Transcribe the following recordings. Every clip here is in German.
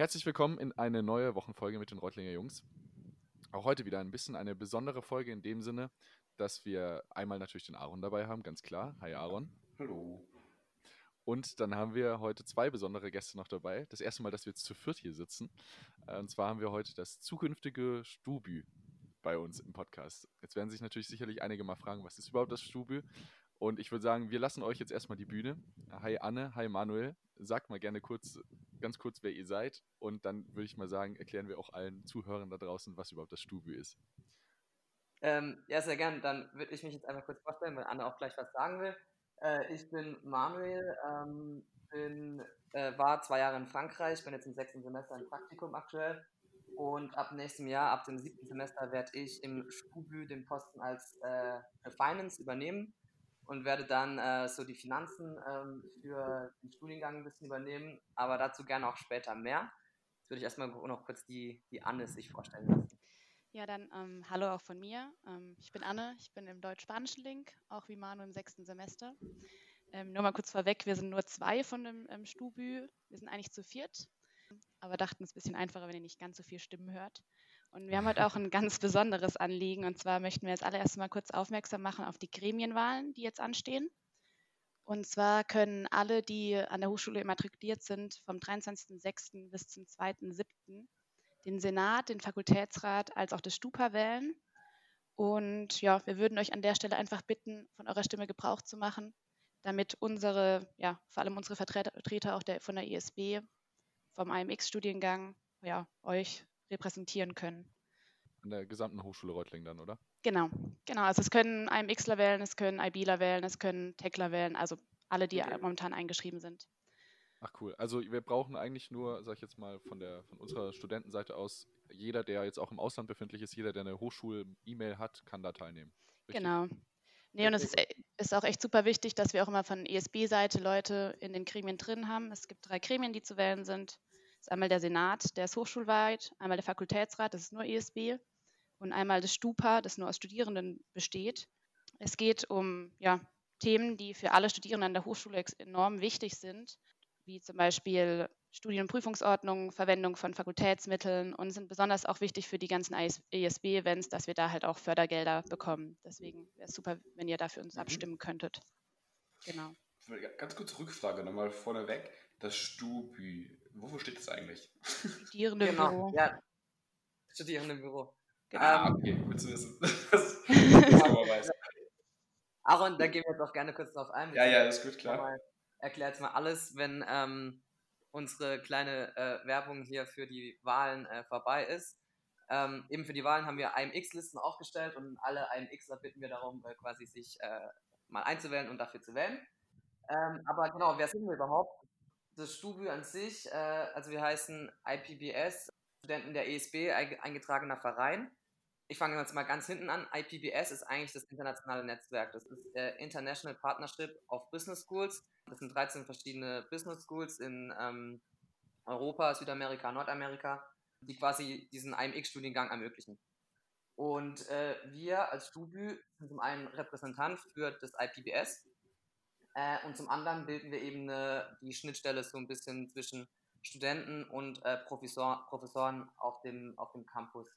Herzlich willkommen in eine neue Wochenfolge mit den Reutlinger Jungs. Auch heute wieder ein bisschen eine besondere Folge in dem Sinne, dass wir einmal natürlich den Aaron dabei haben, ganz klar. Hi Aaron. Hallo. Und dann haben wir heute zwei besondere Gäste noch dabei. Das erste Mal, dass wir jetzt zu viert hier sitzen. Äh, und zwar haben wir heute das zukünftige Stubü bei uns im Podcast. Jetzt werden sich natürlich sicherlich einige mal fragen, was ist überhaupt das Stubü? Und ich würde sagen, wir lassen euch jetzt erstmal die Bühne. Hi Anne, hi Manuel. Sagt mal gerne kurz, ganz kurz, wer ihr seid. Und dann würde ich mal sagen, erklären wir auch allen Zuhörern da draußen, was überhaupt das Stubü ist. Ähm, ja, sehr gern. Dann würde ich mich jetzt einfach kurz vorstellen, weil Anne auch gleich was sagen will. Äh, ich bin Manuel, ähm, bin, äh, war zwei Jahre in Frankreich, bin jetzt im sechsten Semester im Praktikum aktuell. Und ab nächstem Jahr, ab dem siebten Semester, werde ich im Stubü den Posten als äh, Finance übernehmen und werde dann äh, so die Finanzen ähm, für den Studiengang ein bisschen übernehmen, aber dazu gerne auch später mehr. Jetzt würde ich erstmal noch kurz die, die Anne sich vorstellen lassen. Ja, dann ähm, hallo auch von mir. Ähm, ich bin Anne, ich bin im deutsch-spanischen Link, auch wie Manu im sechsten Semester. Ähm, nur mal kurz vorweg, wir sind nur zwei von dem ähm, Stubü. Wir sind eigentlich zu viert, aber dachten es ist ein bisschen einfacher, wenn ihr nicht ganz so viel Stimmen hört. Und wir haben heute auch ein ganz besonderes Anliegen. Und zwar möchten wir jetzt allererst mal kurz aufmerksam machen auf die Gremienwahlen, die jetzt anstehen. Und zwar können alle, die an der Hochschule immatrikuliert sind, vom 23.06. bis zum 2.07. den Senat, den Fakultätsrat als auch das Stupa wählen. Und ja, wir würden euch an der Stelle einfach bitten, von eurer Stimme Gebrauch zu machen, damit unsere, ja, vor allem unsere Vertreter auch der, von der ISB, vom AMX-Studiengang, ja, euch repräsentieren können. An der gesamten Hochschule Reutlingen dann, oder? Genau, genau. Also es können IMXler wählen, es können IBler wählen, es können Techler wählen, also alle, die okay. momentan eingeschrieben sind. Ach cool. Also wir brauchen eigentlich nur, sag ich jetzt mal, von der von unserer Studentenseite aus, jeder, der jetzt auch im Ausland befindlich ist, jeder, der eine Hochschul-E-Mail hat, kann da teilnehmen. Richtig? Genau. Nee, und es ist, ist, auch echt super wichtig, dass wir auch immer von ESB-Seite Leute in den Gremien drin haben. Es gibt drei Gremien, die zu wählen sind. Das ist einmal der Senat, der ist hochschulweit, einmal der Fakultätsrat, das ist nur ESB, und einmal das Stupa, das nur aus Studierenden besteht. Es geht um ja, Themen, die für alle Studierenden an der Hochschule enorm wichtig sind, wie zum Beispiel Studien- und Prüfungsordnung, Verwendung von Fakultätsmitteln und sind besonders auch wichtig für die ganzen ESB-Events, dass wir da halt auch Fördergelder bekommen. Deswegen wäre es super, wenn ihr dafür uns mhm. abstimmen könntet. Genau. Ganz kurze Rückfrage nochmal vorneweg. Das Stubü, wofür steht das eigentlich? Studierendenbüro. Genau, ja. Studierendenbüro. Genau. Ah, okay, gut zu wissen. Das, das Aaron, da gehen wir jetzt auch gerne kurz drauf ein. Ja, ja, ist gut, klar. Erklärt mal alles, wenn ähm, unsere kleine äh, Werbung hier für die Wahlen äh, vorbei ist. Ähm, eben für die Wahlen haben wir IMX-Listen aufgestellt und alle IMXer bitten wir darum, äh, quasi sich äh, mal einzuwählen und dafür zu wählen. Ähm, aber genau, wer sind wir überhaupt? Das Stubü an sich, äh, also wir heißen IPBS, Studenten der ESB, eingetragener Verein. Ich fange jetzt mal ganz hinten an. IPBS ist eigentlich das internationale Netzwerk. Das ist äh, International Partnership of Business Schools. Das sind 13 verschiedene Business Schools in ähm, Europa, Südamerika, Nordamerika, die quasi diesen IMX-Studiengang ermöglichen. Und äh, wir als Stubü sind zum einen Repräsentant für das IPBS, äh, und zum anderen bilden wir eben eine, die Schnittstelle so ein bisschen zwischen Studenten und äh, Professor, Professoren auf dem, auf dem Campus.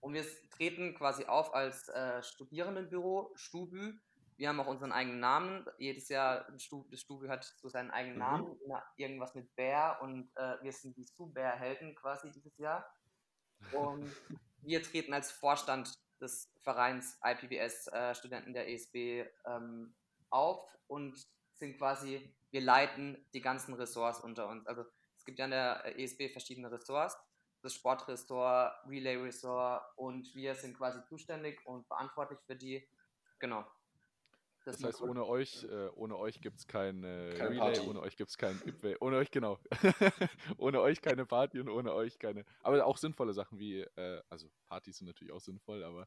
Und wir treten quasi auf als äh, Studierendenbüro, Stubü. Wir haben auch unseren eigenen Namen. Jedes Jahr, das Stubü hat so seinen eigenen mhm. Namen, irgendwas mit Bär und äh, wir sind die Su-Bär-Helden quasi dieses Jahr. Und wir treten als Vorstand des Vereins IPBS äh, Studenten der ESB ähm, auf und sind quasi, wir leiten die ganzen Ressorts unter uns. Also es gibt ja an der ESB verschiedene Ressorts, das Sportressort, Relay-Ressort und wir sind quasi zuständig und verantwortlich für die. Genau. Das, das heißt, ohne euch, äh, ohne euch gibt es kein äh, Relay, Party. ohne euch gibt es kein Ipway, ohne euch, genau. ohne euch keine Party und ohne euch keine. Aber auch sinnvolle Sachen wie, äh, also Partys sind natürlich auch sinnvoll, aber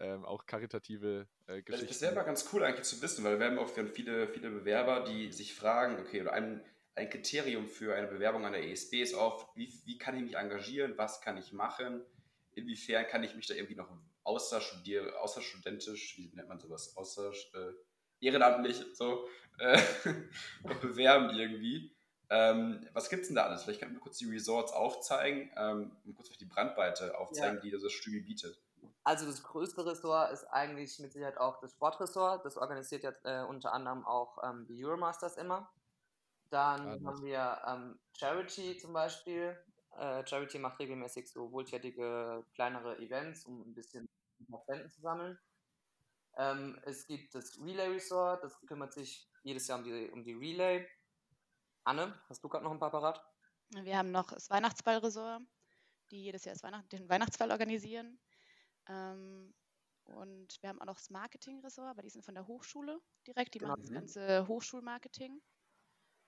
ähm, auch karitative äh, Geschichten. Das ist selber ganz cool eigentlich zu wissen, weil wir haben auch viele, viele Bewerber, die sich fragen, okay, oder ein, ein Kriterium für eine Bewerbung an der ESB ist oft, wie, wie kann ich mich engagieren, was kann ich machen, inwiefern kann ich mich da irgendwie noch außerstudentisch, wie nennt man sowas, außer äh, ehrenamtlich so äh, bewerben irgendwie. Ähm, was gibt es denn da alles? Vielleicht kannst du kurz die Resorts aufzeigen ähm, und kurz die Brandweite aufzeigen, ja. die das Stübi bietet. Also das größte Ressort ist eigentlich mit Sicherheit auch das Sportressort. Das organisiert jetzt äh, unter anderem auch ähm, die Euromasters immer. Dann ah, haben wir ähm, Charity zum Beispiel. Äh, Charity macht regelmäßig so wohltätige kleinere Events, um ein bisschen Spenden zu sammeln. Ähm, es gibt das Relay Resort, das kümmert sich jedes Jahr um die, um die Relay. Anne, hast du gerade noch ein paar parat? Wir haben noch das Weihnachtsball-Resort, die jedes Jahr das Weihnacht den Weihnachtsball organisieren. Ähm, und wir haben auch noch das Marketing-Ressort, aber die sind von der Hochschule direkt. Die genau. machen das ganze Hochschulmarketing.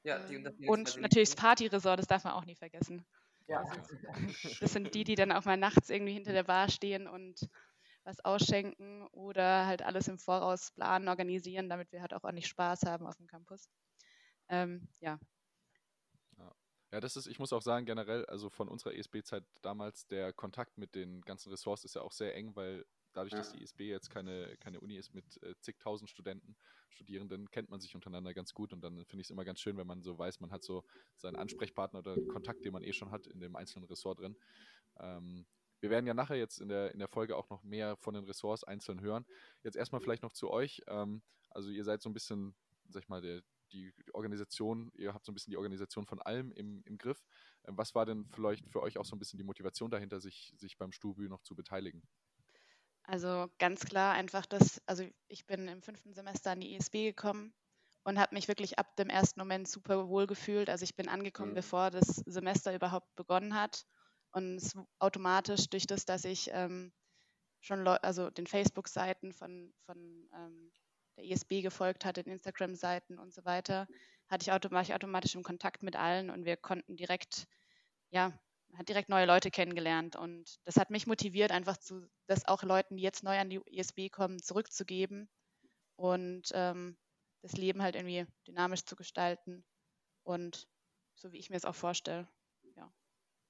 Ja, die, ähm, die und natürlich das Party-Resort, das darf man auch nie vergessen. Ja. Das sind die, die dann auch mal nachts irgendwie hinter der Bar stehen und was ausschenken oder halt alles im Voraus planen, organisieren, damit wir halt auch ordentlich Spaß haben auf dem Campus. Ähm, ja. Ja, das ist, ich muss auch sagen, generell, also von unserer ESB-Zeit damals, der Kontakt mit den ganzen Ressorts ist ja auch sehr eng, weil dadurch, dass die ESB jetzt keine, keine Uni ist mit äh, zigtausend Studenten, Studierenden, kennt man sich untereinander ganz gut und dann finde ich es immer ganz schön, wenn man so weiß, man hat so seinen Ansprechpartner oder Kontakt, den man eh schon hat in dem einzelnen Ressort drin. Ähm, wir werden ja nachher jetzt in der, in der Folge auch noch mehr von den Ressorts einzeln hören. Jetzt erstmal vielleicht noch zu euch. Ähm, also ihr seid so ein bisschen, sag ich mal, der, die Organisation, ihr habt so ein bisschen die Organisation von allem im, im Griff. Ähm, was war denn vielleicht für euch auch so ein bisschen die Motivation dahinter, sich, sich beim Stubü noch zu beteiligen? Also ganz klar einfach das, also ich bin im fünften Semester an die ESB gekommen und habe mich wirklich ab dem ersten Moment super wohl gefühlt. Also ich bin angekommen, mhm. bevor das Semester überhaupt begonnen hat. Und es automatisch durch das, dass ich ähm, schon also den Facebook-Seiten von, von ähm, der ISB gefolgt hatte, den Instagram-Seiten und so weiter, hatte ich automatisch, automatisch im Kontakt mit allen und wir konnten direkt, ja, hat direkt neue Leute kennengelernt. Und das hat mich motiviert, einfach zu, das auch Leuten, die jetzt neu an die ISB kommen, zurückzugeben und ähm, das Leben halt irgendwie dynamisch zu gestalten und so wie ich mir es auch vorstelle.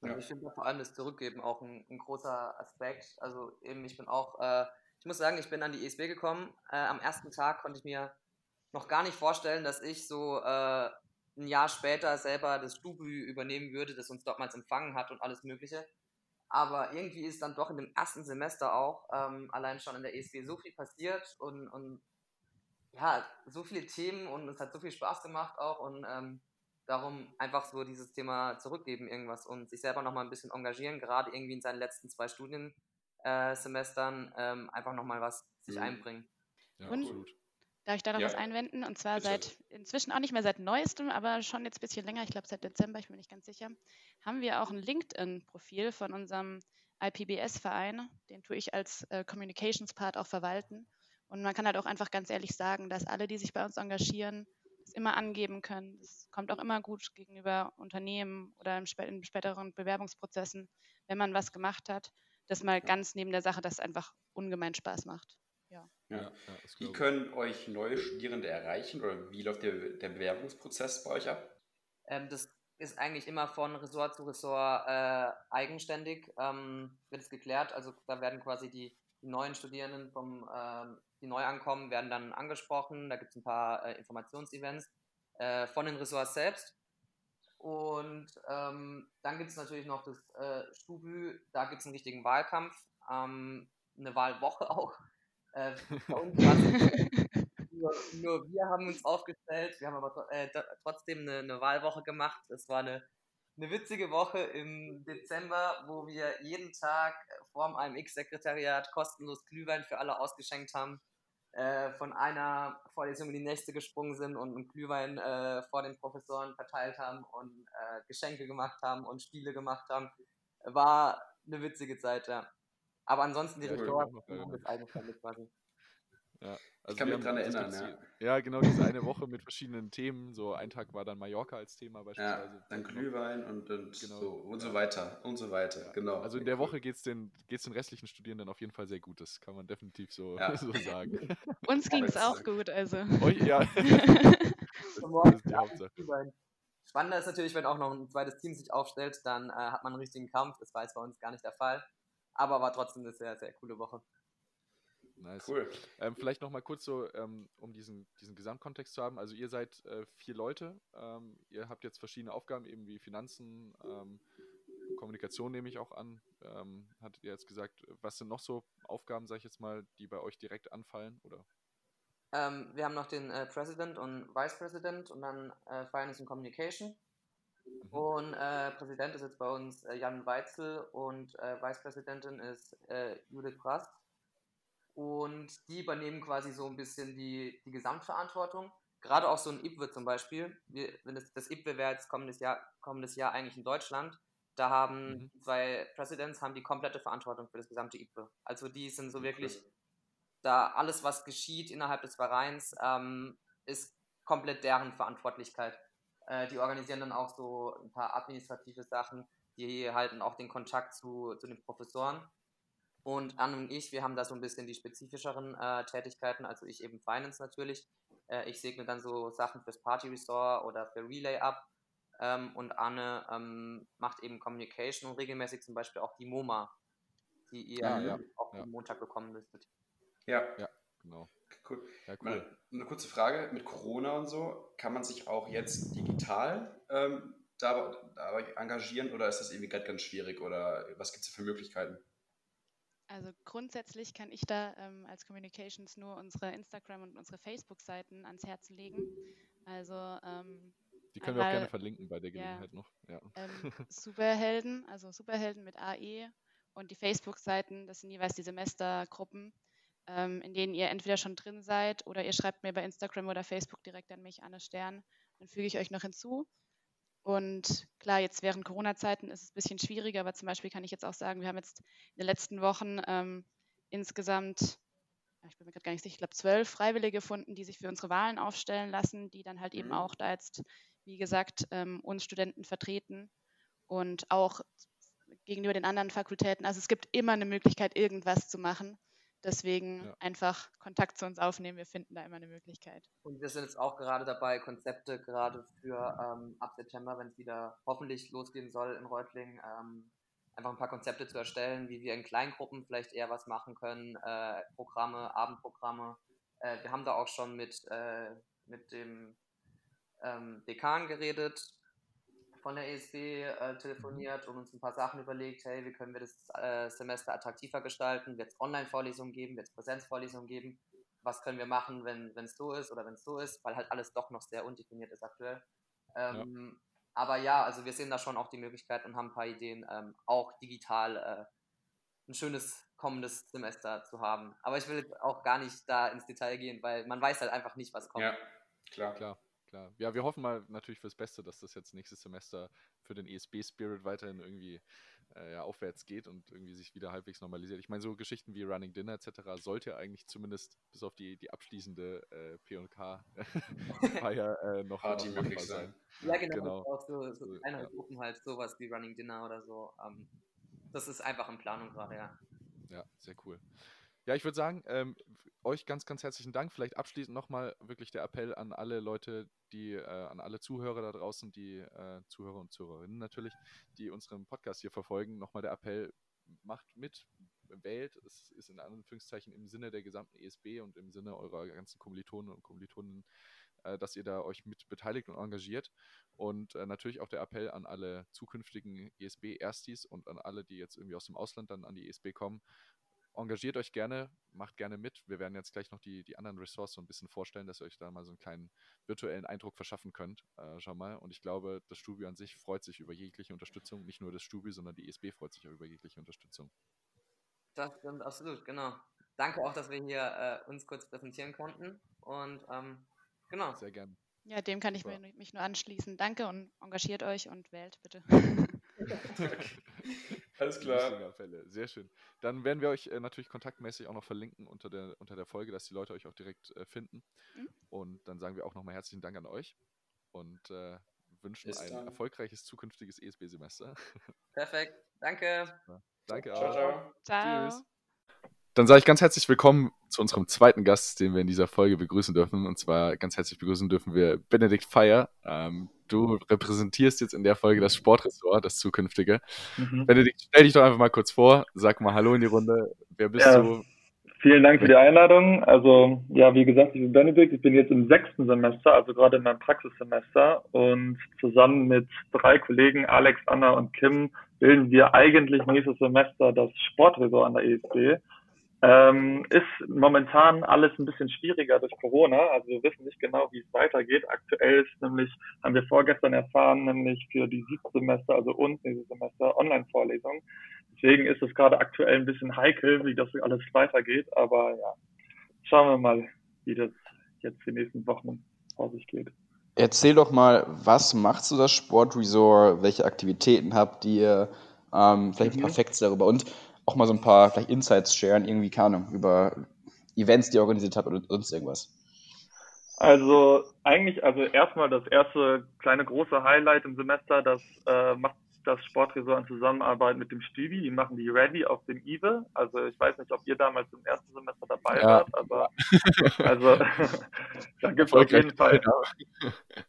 Ja. Ich finde vor allem das Zurückgeben auch ein, ein, großer Aspekt. Also eben, ich bin auch äh, ich muss sagen, ich bin an die ESB gekommen. Äh, am ersten Tag konnte ich mir noch gar nicht vorstellen, dass ich so äh, ein Jahr später selber das Stubü übernehmen würde, das uns damals empfangen hat und alles Mögliche. Aber irgendwie ist dann doch in dem ersten Semester auch ähm, allein schon in der ESB so viel passiert und, und ja, so viele Themen und es hat so viel Spaß gemacht auch und ähm, darum einfach so dieses Thema zurückgeben irgendwas und sich selber nochmal ein bisschen engagieren, gerade irgendwie in seinen letzten zwei Studien äh, Semestern ähm, einfach nochmal was sich mhm. einbringen. Ja, und absolut. Darf ich da noch ja. was einwenden? Und zwar seit inzwischen auch nicht mehr seit neuestem, aber schon jetzt ein bisschen länger, ich glaube seit Dezember, ich bin mir nicht ganz sicher, haben wir auch ein LinkedIn-Profil von unserem IPBS-Verein. Den tue ich als äh, Communications-Part auch verwalten. Und man kann halt auch einfach ganz ehrlich sagen, dass alle, die sich bei uns engagieren, es immer angeben können. Das kommt auch immer gut gegenüber Unternehmen oder in späteren Bewerbungsprozessen, wenn man was gemacht hat das mal ganz neben der Sache, dass es einfach ungemein Spaß macht. Ja. ja, ja wie können euch neue Studierende erreichen oder wie läuft der, der Bewerbungsprozess bei euch ab? Ähm, das ist eigentlich immer von Ressort zu Ressort äh, eigenständig, ähm, wird es geklärt. Also da werden quasi die, die neuen Studierenden, vom, ähm, die neu ankommen, werden dann angesprochen. Da gibt es ein paar äh, Informationsevents äh, von den Ressorts selbst. Und ähm, dann gibt es natürlich noch das äh, Stubü, da gibt es einen richtigen Wahlkampf, ähm, eine Wahlwoche auch. Äh, nur, nur, wir haben uns aufgestellt, wir haben aber äh, trotzdem eine, eine, Wahlwoche gemacht. Es war eine, eine witzige Woche im Dezember, wo wir jeden Tag vor dem AMX-Sekretariat kostenlos Glühwein für alle ausgeschenkt haben. Äh, von einer Vorlesung in die nächste gesprungen sind und einen Glühwein äh, vor den Professoren verteilt haben und äh, Geschenke gemacht haben und Spiele gemacht haben. War eine witzige Zeit, ja. Aber ansonsten die ja, Rektoren eigenständig quasi. Ja, also ich kann mich daran erinnern, ja. Ja, genau, diese eine Woche mit verschiedenen Themen. So ein Tag war dann Mallorca als Thema beispielsweise. Ja, dann Glühwein und, und, genau. so, und so weiter und so weiter, ja. genau. Also in der Woche geht es den, geht's den restlichen Studierenden auf jeden Fall sehr gut. Das kann man definitiv so, ja. so sagen. Uns ging es auch gut, also. Oh, ja. Spannender ist natürlich, wenn auch noch ein zweites Team sich aufstellt, dann äh, hat man einen richtigen Kampf. Das war jetzt bei uns gar nicht der Fall. Aber war trotzdem eine sehr, sehr coole Woche. Nice. Cool. Ähm, vielleicht noch mal kurz so, ähm, um diesen, diesen Gesamtkontext zu haben. Also ihr seid äh, vier Leute. Ähm, ihr habt jetzt verschiedene Aufgaben, eben wie Finanzen, ähm, Kommunikation nehme ich auch an. Ähm, hattet ihr jetzt gesagt, was sind noch so Aufgaben, sage ich jetzt mal, die bei euch direkt anfallen? Oder? Ähm, wir haben noch den äh, President und Vice President und dann äh, Finance und Communication. Mhm. Und äh, Präsident ist jetzt bei uns äh, Jan Weitzel und äh, Vice Präsidentin ist äh, Judith Brast. Und die übernehmen quasi so ein bisschen die, die Gesamtverantwortung. Gerade auch so ein IPWE zum Beispiel. Wir, wenn das, das IPWE wäre jetzt kommendes Jahr, kommendes Jahr eigentlich in Deutschland. Da haben mhm. zwei Presidents haben die komplette Verantwortung für das gesamte IPWE. Also die sind so wirklich, da alles, was geschieht innerhalb des Vereins, ähm, ist komplett deren Verantwortlichkeit. Äh, die organisieren dann auch so ein paar administrative Sachen, die halten auch den Kontakt zu, zu den Professoren. Und Anne und ich, wir haben da so ein bisschen die spezifischeren äh, Tätigkeiten, also ich eben Finance natürlich. Äh, ich segne dann so Sachen fürs Party Restore oder für Relay ab. Ähm, und Anne ähm, macht eben Communication und regelmäßig zum Beispiel auch die MoMA, die ihr ja, ja, auch ja. am Montag bekommen müsstet. Ja. Ja, genau. Cool. Ja, cool. Eine, eine, kurze Frage, mit Corona und so, kann man sich auch jetzt digital ähm, dabei, dabei engagieren oder ist das irgendwie gerade ganz schwierig oder was gibt es für Möglichkeiten? Also grundsätzlich kann ich da ähm, als Communications nur unsere Instagram- und unsere Facebook-Seiten ans Herz legen. Also ähm, die können wir auch gerne verlinken bei der Gelegenheit ja, noch. Ja. Ähm, Superhelden, also Superhelden mit AE und die Facebook-Seiten, das sind jeweils die Semestergruppen, ähm, in denen ihr entweder schon drin seid oder ihr schreibt mir bei Instagram oder Facebook direkt an mich, Anne Stern. Dann füge ich euch noch hinzu. Und klar, jetzt während Corona-Zeiten ist es ein bisschen schwieriger, aber zum Beispiel kann ich jetzt auch sagen, wir haben jetzt in den letzten Wochen ähm, insgesamt, ich bin mir gerade gar nicht sicher, ich glaube zwölf Freiwillige gefunden, die sich für unsere Wahlen aufstellen lassen, die dann halt eben mhm. auch da jetzt, wie gesagt, ähm, uns Studenten vertreten und auch gegenüber den anderen Fakultäten. Also es gibt immer eine Möglichkeit, irgendwas zu machen. Deswegen ja. einfach Kontakt zu uns aufnehmen. Wir finden da immer eine Möglichkeit. Und wir sind jetzt auch gerade dabei, Konzepte gerade für ähm, ab September, wenn es wieder hoffentlich losgehen soll in Reutlingen, ähm, einfach ein paar Konzepte zu erstellen, wie wir in Kleingruppen vielleicht eher was machen können, äh, Programme, Abendprogramme. Äh, wir haben da auch schon mit, äh, mit dem ähm, Dekan geredet, von der ESB äh, telefoniert und uns ein paar Sachen überlegt, hey, wie können wir das äh, Semester attraktiver gestalten? Wird es Online-Vorlesungen geben? Wird es Präsenzvorlesungen geben? Was können wir machen, wenn es so ist oder wenn es so ist? Weil halt alles doch noch sehr undefiniert ist aktuell. Ähm, ja. Aber ja, also wir sehen da schon auch die Möglichkeit und haben ein paar Ideen, ähm, auch digital äh, ein schönes kommendes Semester zu haben. Aber ich will auch gar nicht da ins Detail gehen, weil man weiß halt einfach nicht, was kommt. Ja, klar, klar klar. Ja, wir hoffen mal natürlich fürs Beste, dass das jetzt nächstes Semester für den ESB-Spirit weiterhin irgendwie äh, ja, aufwärts geht und irgendwie sich wieder halbwegs normalisiert. Ich meine, so Geschichten wie Running Dinner etc. sollte eigentlich zumindest bis auf die, die abschließende äh, P&K-Feier äh, noch, Party noch machbar sein. Ja, genau. genau. Auch so, so kleinere ja. Gruppen halt, sowas wie Running Dinner oder so. Ähm, das ist einfach in Planung gerade, ja. Ja, sehr cool. Ja, ich würde sagen, ähm, euch ganz, ganz herzlichen Dank. Vielleicht abschließend nochmal wirklich der Appell an alle Leute, die, äh, an alle Zuhörer da draußen, die äh, Zuhörer und Zuhörerinnen natürlich, die unseren Podcast hier verfolgen. Nochmal der Appell, macht mit, wählt. Es ist in Anführungszeichen im Sinne der gesamten ESB und im Sinne eurer ganzen Kommilitonen und Kommilitonen, äh, dass ihr da euch mit beteiligt und engagiert. Und äh, natürlich auch der Appell an alle zukünftigen ESB-Erstis und an alle, die jetzt irgendwie aus dem Ausland dann an die ESB kommen engagiert euch gerne, macht gerne mit. Wir werden jetzt gleich noch die, die anderen Ressorts so ein bisschen vorstellen, dass ihr euch da mal so einen kleinen virtuellen Eindruck verschaffen könnt. Äh, schau mal. Und ich glaube, das Studio an sich freut sich über jegliche Unterstützung. Nicht nur das Studio, sondern die ESB freut sich auch über jegliche Unterstützung. Das stimmt absolut, genau. Danke auch, dass wir hier äh, uns kurz präsentieren konnten. Und ähm, genau. Sehr gerne. Ja, dem kann ich ja. mich nur anschließen. Danke und engagiert euch und wählt bitte. Alles klar. Fälle. Sehr schön. Dann werden wir euch äh, natürlich kontaktmäßig auch noch verlinken unter der, unter der Folge, dass die Leute euch auch direkt äh, finden. Mhm. Und dann sagen wir auch nochmal herzlichen Dank an euch und äh, wünschen Bis ein dann. erfolgreiches zukünftiges ESB-Semester. Perfekt. Danke. Ja, danke ciao, auch. Ciao. ciao. Tschüss. Dann sage ich ganz herzlich willkommen zu unserem zweiten Gast, den wir in dieser Folge begrüßen dürfen. Und zwar ganz herzlich begrüßen dürfen wir Benedikt Feier. Ähm, du repräsentierst jetzt in der Folge das Sportressort, das zukünftige. Mhm. Benedikt, stell dich doch einfach mal kurz vor, sag mal Hallo in die Runde. Wer bist ja, du? Vielen Dank für die Einladung. Also, ja, wie gesagt, ich bin Benedikt. Ich bin jetzt im sechsten Semester, also gerade in meinem Praxissemester. Und zusammen mit drei Kollegen, Alex, Anna und Kim, bilden wir eigentlich nächstes Semester das Sportresort an der ESB. Ähm, ist momentan alles ein bisschen schwieriger durch Corona. Also wir wissen nicht genau, wie es weitergeht. Aktuell ist nämlich, haben wir vorgestern erfahren, nämlich für die Semester, also uns nächstes Semester, Online-Vorlesungen. Deswegen ist es gerade aktuell ein bisschen heikel, wie das alles weitergeht. Aber ja, schauen wir mal, wie das jetzt die nächsten Wochen vor sich geht. Erzähl doch mal, was macht so das Sportresort? Welche Aktivitäten habt ihr? Ähm, vielleicht ein paar mhm. Facts darüber. Und auch mal so ein paar vielleicht Insights sharen, irgendwie, keine Ahnung, über Events, die ihr organisiert habt oder sonst irgendwas? Also eigentlich, also erstmal das erste kleine große Highlight im Semester, das äh, macht das Sportresort in Zusammenarbeit mit dem Stübi. Die machen die Ready auf dem IWE. Also ich weiß nicht, ob ihr damals im ersten Semester dabei ja. wart, aber also da gibt es auf jeden Fall.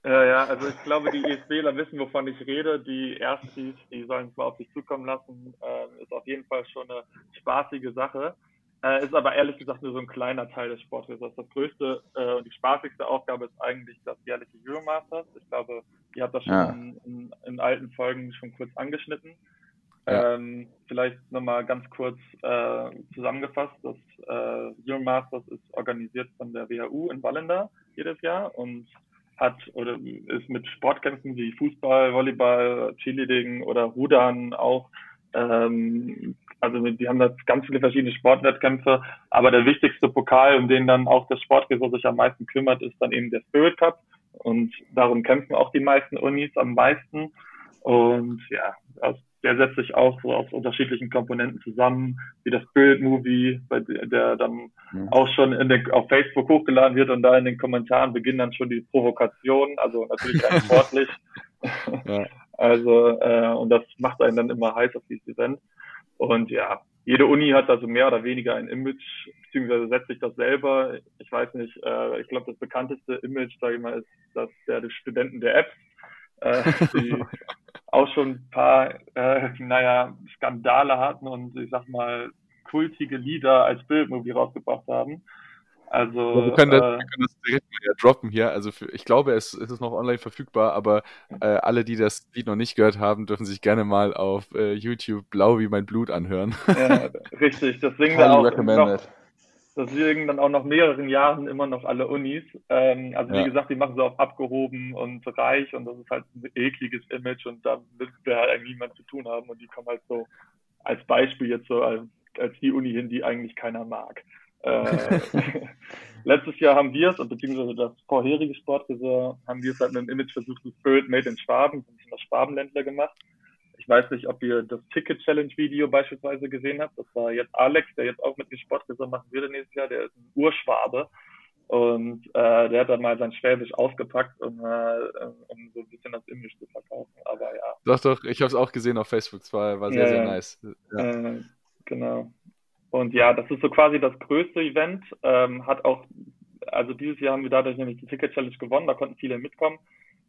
Ja, ja, also ich glaube, die ESBler wissen, wovon ich rede. Die Erstis, die sollen es mal auf sich zukommen lassen. Ähm, ist auf jeden Fall schon eine spaßige Sache. Äh, ist aber ehrlich gesagt nur so ein kleiner Teil des Sportresorts. Das größte äh, und die spaßigste Aufgabe ist eigentlich das jährliche Euromasters. Ich glaube, ihr habt das schon ja. in, in, in, alten Folgen schon kurz angeschnitten. Ja. Ähm, vielleicht nochmal ganz kurz äh, zusammengefasst. Das äh, Euromasters ist organisiert von der WHU in Wallender jedes Jahr und hat oder ist mit Sportkämpfen wie Fußball, Volleyball, Cheerleading oder Rudern auch ähm, also die haben da ganz viele verschiedene Sportwettkämpfe, aber der wichtigste Pokal, um den dann auch das Sportresort sich am meisten kümmert, ist dann eben der Spirit Cup. Und darum kämpfen auch die meisten Unis am meisten. Und ja, also der setzt sich auch so aus unterschiedlichen Komponenten zusammen, wie das Spirit Movie, bei der dann mhm. auch schon in den, auf Facebook hochgeladen wird und da in den Kommentaren beginnen dann schon die Provokationen, also natürlich rein sportlich. ja. Also, äh, und das macht einen dann immer heiß auf dieses Event. Und ja, jede Uni hat also mehr oder weniger ein Image, beziehungsweise setzt sich das selber. Ich weiß nicht, äh, ich glaube, das bekannteste Image, sage ich mal, ist das der des Studenten der Apps, äh, die auch schon ein paar, äh, naja, Skandale hatten und ich sag mal, kultige Lieder als Bildmovie rausgebracht haben. Also, wir, können das, äh, wir können das direkt mal droppen hier. Also für, ich glaube, es, es, ist noch online verfügbar, aber äh, alle, die das Lied noch nicht gehört haben, dürfen sich gerne mal auf äh, YouTube Blau wie mein Blut anhören. Ja, richtig. Das singen, dann auch noch, das singen dann auch nach mehreren Jahren immer noch alle Unis. Ähm, also wie ja. gesagt, die machen so auf abgehoben und reich und das ist halt ein ekliges Image und da will halt eigentlich niemand zu tun haben und die kommen halt so als Beispiel jetzt so als, als die Uni hin, die eigentlich keiner mag. Äh, letztes Jahr haben wir es, beziehungsweise das vorherige Sportresort, haben wir es halt mit dem Image versucht, Spirit Made in Schwaben, bisschen das Schwabenländler gemacht. Ich weiß nicht, ob ihr das Ticket Challenge Video beispielsweise gesehen habt. Das war jetzt Alex, der jetzt auch mit dem Sportresort machen würde nächstes Jahr. Der ist ein Urschwabe. Und äh, der hat dann mal sein Schwäbisch ausgepackt, um, äh, um so ein bisschen das Image zu verkaufen. Aber ja. Doch, doch, ich habe es auch gesehen auf Facebook. Es war, war sehr, ja, sehr nice. Ja. Äh, genau. Und ja, das ist so quasi das größte Event. Ähm, hat auch, also dieses Jahr haben wir dadurch nämlich die Ticket Challenge gewonnen, da konnten viele mitkommen.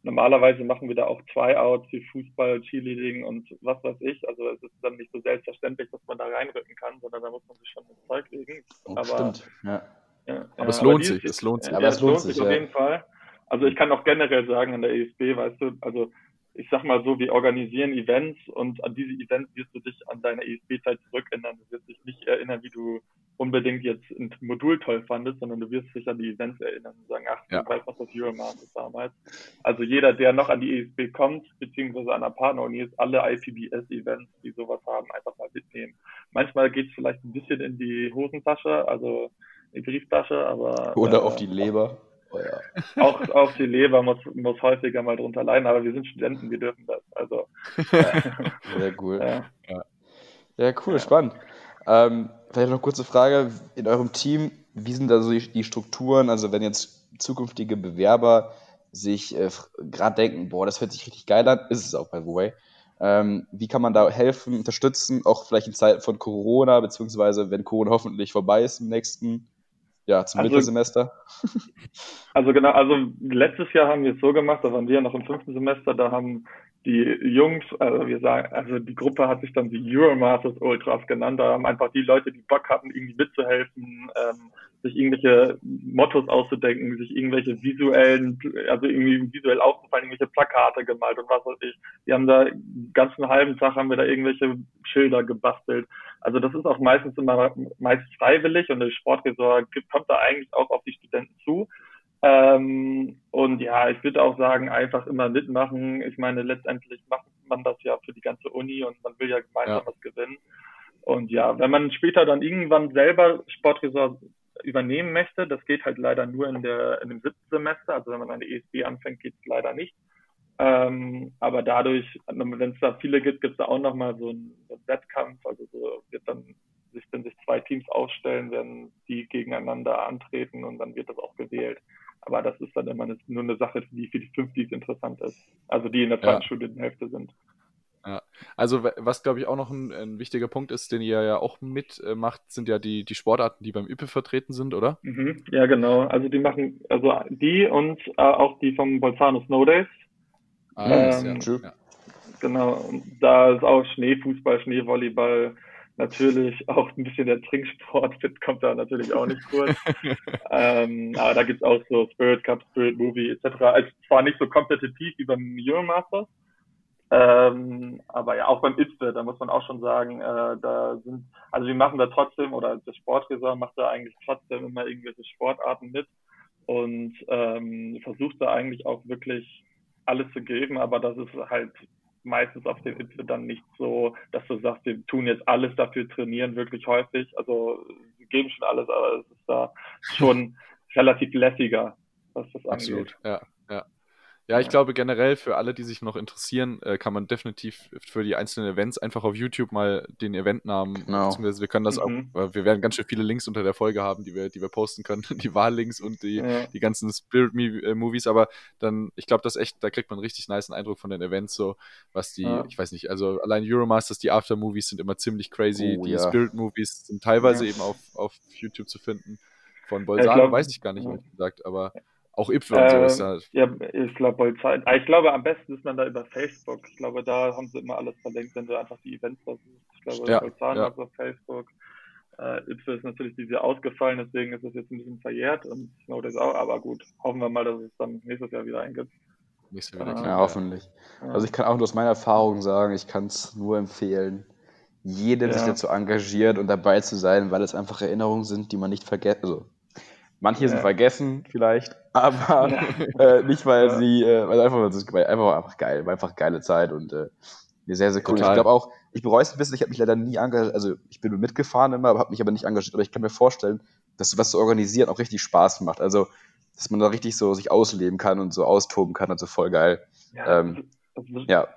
Normalerweise machen wir da auch Tryouts wie Fußball, Cheerleading und was weiß ich. Also es ist dann nicht so selbstverständlich, dass man da reinrücken kann, sondern da muss man sich schon ins Zeug legen. Oh, aber, stimmt, ja. ja aber es lohnt sich, es lohnt sich. Ja, es lohnt sich auf jeden Fall. Also ich kann auch generell sagen an der ESB, weißt du, also ich sag mal so, wir organisieren Events und an diese Events wirst du dich an deine ESB-Zeit zurückerinnern. Du wirst dich nicht erinnern, wie du unbedingt jetzt ein Modul toll fandest, sondern du wirst dich an die Events erinnern und sagen, ach, ja. du weißt noch das Euromasters damals. Also jeder, der noch an die ESB kommt, beziehungsweise an der Partneruni ist, alle IPBS-Events, die sowas haben, einfach mal mitnehmen. Manchmal geht es vielleicht ein bisschen in die Hosentasche, also in die Brieftasche, aber... Oder äh, auf die Leber. Oh ja. Auch, auch die Leber muss, muss häufiger mal drunter leiden, aber wir sind Studenten, wir dürfen das. Also, Sehr cool. Ja, ja. ja cool, ja. spannend. Ähm, vielleicht noch eine kurze Frage. In eurem Team, wie sind da so die, die Strukturen? Also, wenn jetzt zukünftige Bewerber sich äh, gerade denken, boah, das hört sich richtig geil an, ist es auch by the way. Ähm, wie kann man da helfen, unterstützen, auch vielleicht in Zeiten von Corona, beziehungsweise wenn Corona hoffentlich vorbei ist im nächsten ja, zum also, Mittelsemester? Also genau, also letztes Jahr haben wir es so gemacht, da waren wir noch im fünften Semester, da haben die Jungs, also wir sagen, also die Gruppe hat sich dann die Euromasters Ultras genannt. Da haben einfach die Leute, die Bock hatten, irgendwie mitzuhelfen, ähm, sich irgendwelche Mottos auszudenken, sich irgendwelche visuellen, also irgendwie visuell aufgefallen, irgendwelche Plakate gemalt und was weiß ich. Die haben da ganzen halben Tag haben wir da irgendwelche Schilder gebastelt. Also das ist auch meistens immer meist freiwillig und der Sportresort kommt da eigentlich auch auf die Studenten zu. Ähm, und ja, ich würde auch sagen, einfach immer mitmachen. Ich meine, letztendlich macht man das ja für die ganze Uni und man will ja gemeinsam ja. was gewinnen. Und ja, wenn man später dann irgendwann selber Sportresort übernehmen möchte, das geht halt leider nur in, der, in dem siebten Semester. Also wenn man eine ESB anfängt, geht es leider nicht. Ähm, aber dadurch, wenn es da viele gibt, gibt es da auch nochmal so einen, so einen Wettkampf. Also so wird dann sich, wenn sich zwei Teams ausstellen, werden die gegeneinander antreten und dann wird das auch gewählt. Aber das ist dann immer eine, nur eine Sache, die für die 50 interessant ist. Also die in der zweiten ja. Studienhälfte sind. Ja. Also was glaube ich auch noch ein, ein, wichtiger Punkt ist, den ihr ja auch mitmacht, sind ja die, die Sportarten, die beim ÜPE vertreten sind, oder? Mhm. Ja, genau. Also die machen, also die und äh, auch die vom Bolzano Snow Days. Ah, ähm, ja. Ja. Genau. Da ist auch Schneefußball, Schneevolleyball, natürlich auch ein bisschen der Trinksport fit kommt da natürlich auch nicht kurz. ähm, aber da gibt's auch so Spirit Cup, Spirit Movie etc. Also zwar nicht so kompetitiv wie beim Euromasters, ähm, aber ja, auch beim ITFE, da muss man auch schon sagen, äh, da sind, also wir machen da trotzdem, oder das Sportresort macht da eigentlich trotzdem immer irgendwelche Sportarten mit und ähm, versucht da eigentlich auch wirklich alles zu geben, aber das ist halt meistens auf den Input dann nicht so, dass du sagst, wir tun jetzt alles dafür trainieren, wirklich häufig. Also wir geben schon alles, aber es ist da schon relativ lässiger, was das angeht. Absolut, ja. Ja, ich glaube generell für alle, die sich noch interessieren, äh, kann man definitiv für die einzelnen Events einfach auf YouTube mal den Eventnamen, genau. beziehungsweise wir können das mhm. auch, wir werden ganz schön viele Links unter der Folge haben, die wir, die wir posten können, die Wahllinks und die, ja. die ganzen Spirit äh, Movies, aber dann, ich glaube, das echt, da kriegt man einen richtig nice Eindruck von den Events, so was die, ja. ich weiß nicht, also allein Euromasters, die After-Movies sind immer ziemlich crazy, oh, die ja. Spirit Movies sind teilweise eben auf, auf YouTube zu finden. Von Bolsano weiß ich gar nicht, ehrlich gesagt, aber auch und so ist halt. Ja, ich glaube, ah, ich glaube, am besten ist man da über Facebook. Ich glaube, da haben sie immer alles verlinkt, wenn du einfach die Events versuchst. Ich glaube, ja, Bolzano ja. auf Facebook. Äh, Ipfel ist natürlich dieses Jahr ausgefallen, deswegen ist es jetzt ein bisschen verjährt und Snow ist auch, aber gut, hoffen wir mal, dass es dann nächstes Jahr wieder eingibt. Nächstes Jahr wieder, ja, hoffentlich. Ja. Also ich kann auch nur aus meiner Erfahrung sagen, ich kann es nur empfehlen, jedem ja. sich dazu engagiert und dabei zu sein, weil es einfach Erinnerungen sind, die man nicht vergessen, also Manche ja. sind vergessen vielleicht, aber ja. äh, nicht, weil ja. sie, äh, weil einfach, weil einfach, einfach geil, war einfach geile Zeit und äh, sehr, sehr cool. Total. Ich glaube auch, ich bereue es ein bisschen, ich habe mich leider nie engagiert, also ich bin mitgefahren immer, aber habe mich aber nicht engagiert, aber ich kann mir vorstellen, dass was zu organisieren auch richtig Spaß macht. Also, dass man da richtig so sich ausleben kann und so austoben kann und so voll geil. Ja. Ähm, ja.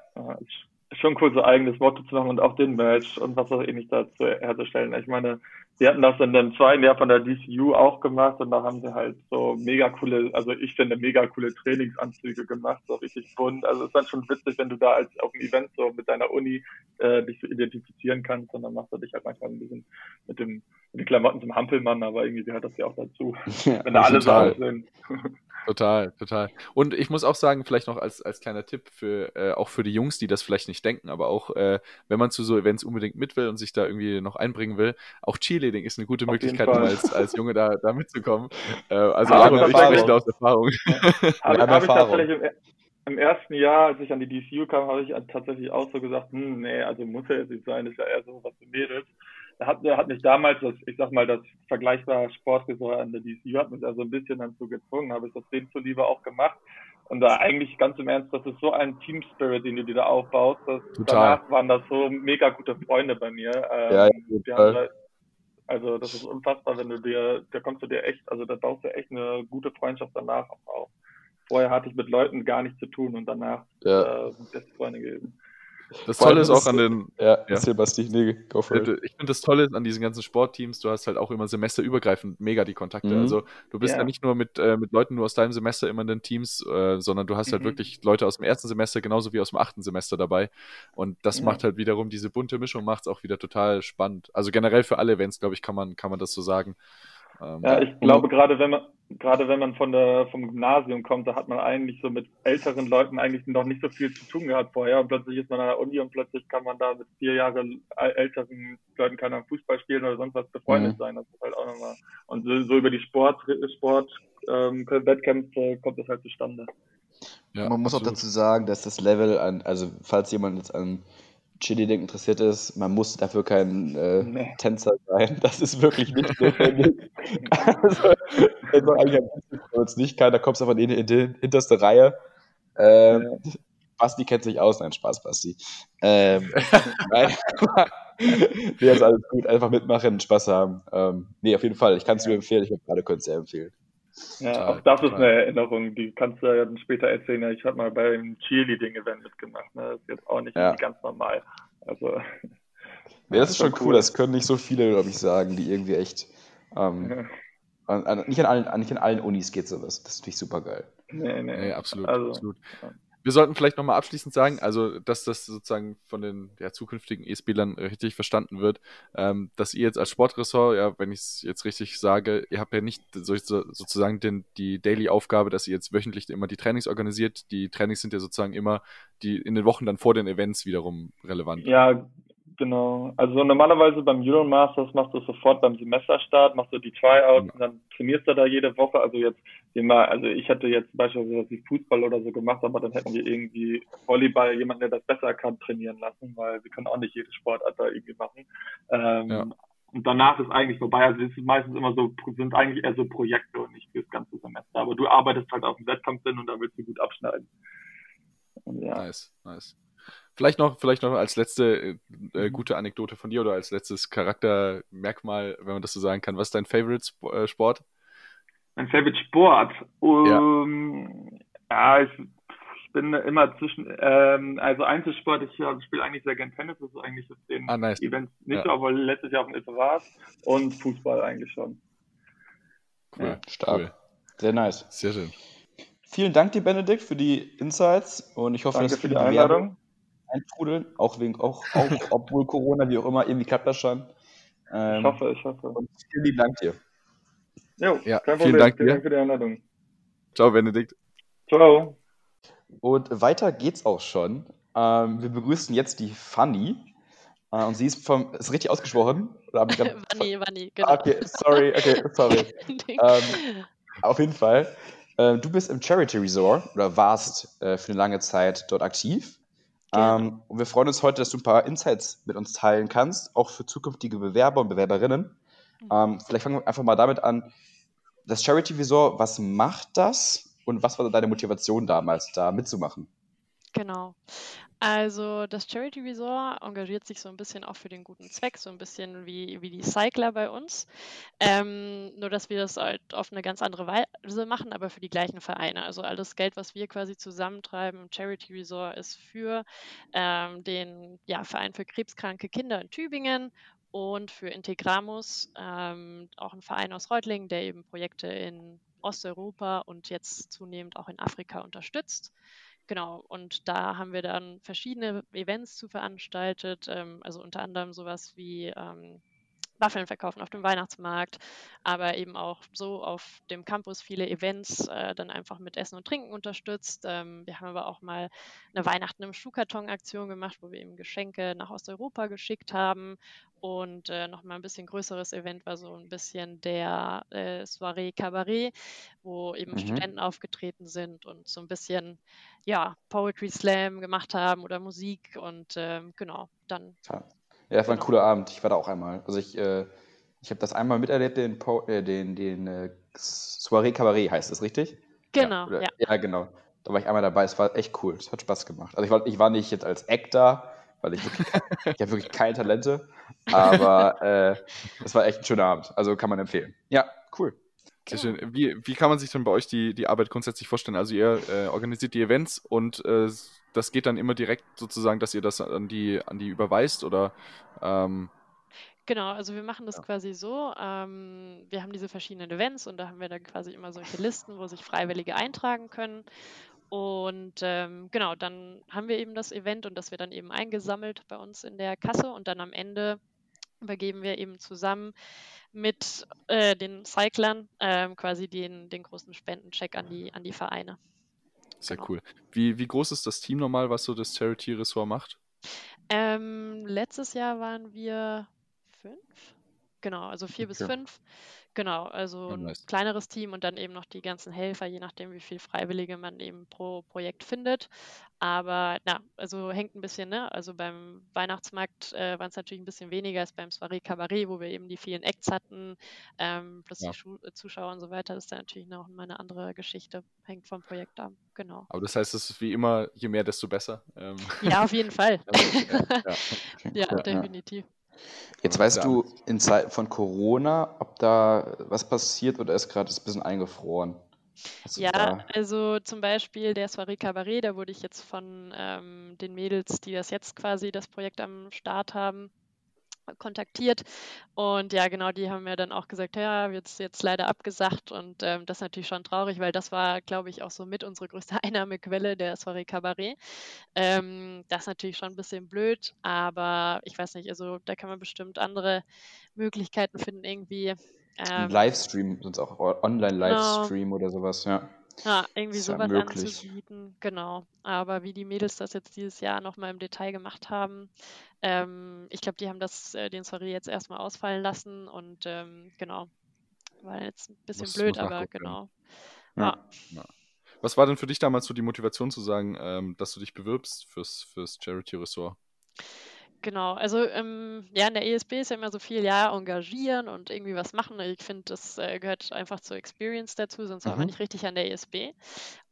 Schon cool, so eigenes Motto zu machen und auch den Match und was auch ähnlich dazu herzustellen. Ich meine, Sie hatten das in dem zweiten Jahr von der DCU auch gemacht und da haben sie halt so mega coole, also ich finde mega coole Trainingsanzüge gemacht, so richtig bunt. Also es ist dann schon witzig, wenn du da als auf dem Event so mit deiner Uni äh, dich so identifizieren kannst und dann machst du dich halt manchmal ein bisschen mit dem mit den Klamotten zum Hampelmann, aber irgendwie gehört das ja auch dazu. Ja, wenn da alle so aussehen. Total, total. Und ich muss auch sagen, vielleicht noch als, als kleiner Tipp für äh, auch für die Jungs, die das vielleicht nicht denken, aber auch äh, wenn man zu so Events unbedingt mit will und sich da irgendwie noch einbringen will, auch Cheerleading ist eine gute Auf Möglichkeit, um als, als Junge da, da mitzukommen. Äh, also und ich sprechen aus Erfahrung. Ja. Habe hab ich tatsächlich im, im, ersten Jahr, als ich an die DCU kam, habe ich tatsächlich auch so gesagt, hm, nee, also muss er jetzt nicht sein, ist ja eher so was für Mädels hat, hat mich damals, das, ich sag mal, das vergleichbare Sportresort an der DCU hat mich da so ein bisschen dazu gezwungen, habe ich das dem zuliebe auch gemacht. Und da eigentlich ganz im Ernst, das ist so ein Team Spirit, den du dir da aufbaust. Dass Total. Danach waren das so mega gute Freunde bei mir. Ähm, ja. Da, also das ist unfassbar, wenn du dir, da kommst du dir echt, also da baust du echt eine gute Freundschaft danach auch auf. Vorher hatte ich mit Leuten gar nichts zu tun und danach ja. äh, sind beste Freunde gewesen. Das Tolle ist auch an den. Ja, ja. Basti, nee, go for it. Ich finde das Tolle an diesen ganzen Sportteams, du hast halt auch immer semesterübergreifend mega die Kontakte. Mhm. Also du bist ja. ja, nicht nur mit, äh, mit Leuten nur aus deinem Semester immer in den Teams, äh, sondern du hast halt mhm. halt wirklich Leute aus dem ersten Semester genauso wie aus dem achten Semester dabei. Und das ja. macht halt wiederum diese bunte Mischung, macht es auch wieder total spannend. Also generell für alle Events, glaube ich, kann man, kann man das so sagen. Ähm, ja, ich glaube, gerade wenn man, gerade wenn man von der, vom Gymnasium kommt, da hat man eigentlich so mit älteren Leuten eigentlich noch nicht so viel zu tun gehabt vorher und plötzlich ist man an der Uni und plötzlich kann man da mit vier Jahren älteren Leuten kann man Fußball spielen oder sonst was befreundet mhm. sein. Das ist halt auch nochmal. Und so, so über die Sport, Sport, ähm, Wettkämpfe kommt das halt zustande. Ja, man muss absolut. auch dazu sagen, dass das Level an, also falls jemand jetzt an Chili interessiert ist, man muss dafür kein äh, nee. Tänzer sein. Das ist wirklich nicht notwendig. also, wenn man eigentlich am nicht kann, da kommst du einfach in die, in die hinterste Reihe. Ähm, ja. Basti kennt sich aus. Nein, Spaß, Basti. Ähm, nein, nee, ist alles gut. Einfach mitmachen, Spaß haben. Ähm, nee, auf jeden Fall. Ich kann es ja. dir empfehlen. Ich würde gerade kurz sehr empfehlen. Ja, total, auch das total. ist eine Erinnerung, die kannst du ja dann später erzählen. Ja, ich habe mal beim Cheerleading-Event mitgemacht. Ne? Das ist jetzt auch nicht ja. ganz normal. Also, ja, das ist schon cool. cool. Das können nicht so viele, glaube ich, sagen, die irgendwie echt. Ähm, ja. an, an, nicht, an allen, nicht an allen Unis geht sowas. Das ist natürlich super geil. Nee, nee. nee absolut. Also, absolut. Wir sollten vielleicht nochmal abschließend sagen, also dass das sozusagen von den ja, zukünftigen E-Spielern richtig verstanden wird, ähm, dass ihr jetzt als Sportressort, ja, wenn ich es jetzt richtig sage, ihr habt ja nicht so, sozusagen den, die Daily-Aufgabe, dass ihr jetzt wöchentlich immer die Trainings organisiert. Die Trainings sind ja sozusagen immer die in den Wochen dann vor den Events wiederum relevant. Ja, Genau. Also normalerweise beim Euromasters machst du es sofort beim Semesterstart, machst du die Tryouts ja. und dann trainierst du da jede Woche. Also jetzt immer, also ich hätte jetzt beispielsweise wie Fußball oder so gemacht, aber dann hätten wir irgendwie Volleyball jemanden, der das besser kann, trainieren lassen, weil wir können auch nicht jede Sportart da irgendwie machen. Ähm, ja. Und danach ist eigentlich vorbei. Also es ist meistens immer so, sind eigentlich eher so Projekte und nicht fürs ganze Semester. Aber du arbeitest halt auf dem Wettkampf hin und da willst du gut abschneiden. Ja. Nice, nice. Vielleicht noch, vielleicht noch als letzte äh, äh, mhm. gute Anekdote von dir oder als letztes Charaktermerkmal, wenn man das so sagen kann. Was ist dein Favorite äh, Sport? Mein Favorite Sport? Um, ja. ja, ich, bin immer zwischen, ähm, also Einzelsport, ich, ich spiele eigentlich sehr gern Tennis, das ist eigentlich auf den ah, nice. Events nicht, ja. aber letztes Jahr auf dem Iterat und Fußball eigentlich schon. Cool, ja. stark. Cool. Sehr nice. Sehr schön. Vielen Dank dir, Benedikt, für die Insights und ich hoffe, Danke dass für die Einladung eintrudeln, auch wegen, auch, auch obwohl Corona, wie auch immer, irgendwie klappt das schon. Ähm, ich hoffe, ich hoffe. Und vielen lieben Dank dir. Jo, ja, kein Problem. Vielen Dank, vielen Dank für die Einladung. Ciao, Benedikt. Ciao. Und weiter geht's auch schon. Ähm, wir begrüßen jetzt die Fanny. Äh, und sie ist vom, ist richtig ausgesprochen? Oder Vanni, Vanni, genau. Okay, sorry, okay, sorry. ähm, auf jeden Fall. Äh, du bist im Charity Resort oder warst äh, für eine lange Zeit dort aktiv. Ähm, und wir freuen uns heute, dass du ein paar Insights mit uns teilen kannst, auch für zukünftige Bewerber und Bewerberinnen. Mhm. Ähm, vielleicht fangen wir einfach mal damit an. Das Charity Visor, was macht das und was war deine Motivation damals, da mitzumachen? Genau. Also das Charity Resort engagiert sich so ein bisschen auch für den guten Zweck, so ein bisschen wie, wie die Cycler bei uns. Ähm, nur dass wir das halt auf eine ganz andere Weise machen, aber für die gleichen Vereine. Also alles Geld, was wir quasi zusammentreiben im Charity Resort, ist für ähm, den ja, Verein für krebskranke Kinder in Tübingen und für Integramus, ähm, auch ein Verein aus Reutlingen, der eben Projekte in Osteuropa und jetzt zunehmend auch in Afrika unterstützt. Genau, und da haben wir dann verschiedene Events zu veranstaltet, ähm, also unter anderem sowas wie ähm, Waffeln verkaufen auf dem Weihnachtsmarkt, aber eben auch so auf dem Campus viele Events äh, dann einfach mit Essen und Trinken unterstützt. Ähm, wir haben aber auch mal eine Weihnachten im Schuhkarton-Aktion gemacht, wo wir eben Geschenke nach Osteuropa geschickt haben. Und äh, nochmal ein bisschen größeres Event war so ein bisschen der äh, Soiree Cabaret, wo eben mhm. Studenten aufgetreten sind und so ein bisschen ja, Poetry Slam gemacht haben oder Musik und ähm, genau, dann ja, das war ein genau. cooler Abend. Ich war da auch einmal. Also ich, äh, ich habe das einmal miterlebt, den, po äh, den, den äh, Soiree Cabaret heißt das, richtig? Genau, ja, ja. ja. genau. Da war ich einmal dabei. Es war echt cool. Es hat Spaß gemacht. Also ich war, ich war nicht jetzt als Act da, weil ich wirklich, ich habe wirklich keine Talente. Aber äh, es war echt ein schöner Abend. Also kann man empfehlen. Ja, cool. Sehr schön. Wie, wie kann man sich denn bei euch die, die Arbeit grundsätzlich vorstellen? Also ihr äh, organisiert die Events und äh, das geht dann immer direkt sozusagen, dass ihr das an die, an die überweist oder ähm, Genau, also wir machen das ja. quasi so. Ähm, wir haben diese verschiedenen Events und da haben wir dann quasi immer solche Listen, wo sich Freiwillige eintragen können. Und ähm, genau, dann haben wir eben das Event und das wird dann eben eingesammelt bei uns in der Kasse und dann am Ende übergeben wir eben zusammen mit äh, den Cyclern äh, quasi den, den großen Spendencheck an die, an die Vereine. Sehr genau. cool. Wie, wie groß ist das Team nochmal, was so das Charity-Ressort macht? Ähm, letztes Jahr waren wir fünf. Genau, also vier okay. bis fünf. Genau, also ja, nice. ein kleineres Team und dann eben noch die ganzen Helfer, je nachdem, wie viel Freiwillige man eben pro Projekt findet. Aber na, also hängt ein bisschen, ne? Also beim Weihnachtsmarkt äh, waren es natürlich ein bisschen weniger als beim Soiree Cabaret, wo wir eben die vielen Acts hatten, ähm, plus ja. die Schu äh, Zuschauer und so weiter. Das ist dann natürlich noch mal eine andere Geschichte, hängt vom Projekt ab, genau. Aber das heißt, es ist wie immer, je mehr, desto besser. Ähm. Ja, auf jeden Fall. ja, ja, definitiv. Jetzt weißt du in Zeiten von Corona, ob da was passiert oder ist gerade ein bisschen eingefroren? Ja, also zum Beispiel der Soirée Cabaret, da wurde ich jetzt von ähm, den Mädels, die das jetzt quasi das Projekt am Start haben, kontaktiert. Und ja, genau, die haben mir dann auch gesagt, ja, wird es jetzt leider abgesagt. Und ähm, das ist natürlich schon traurig, weil das war, glaube ich, auch so mit unsere größte Einnahmequelle, der Soirée Cabaret. Ähm, das ist natürlich schon ein bisschen blöd, aber ich weiß nicht, also da kann man bestimmt andere Möglichkeiten finden, irgendwie. Ähm, Livestream, sonst auch Online-Livestream genau. oder sowas, ja. Ja, irgendwie sowas anzubieten, genau. Aber wie die Mädels das jetzt dieses Jahr nochmal im Detail gemacht haben, ähm, ich glaube, die haben das, äh, den Sorry jetzt erstmal ausfallen lassen und ähm, genau. War jetzt ein bisschen muss, blöd, muss aber genau. Ja. ja. Was war denn für dich damals so die Motivation zu sagen, ähm, dass du dich bewirbst fürs, fürs Charity-Ressort? Genau, also ähm, ja, in der ESB ist ja immer so viel, ja, engagieren und irgendwie was machen. Ich finde, das äh, gehört einfach zur Experience dazu, sonst mhm. war man nicht richtig an der ESB.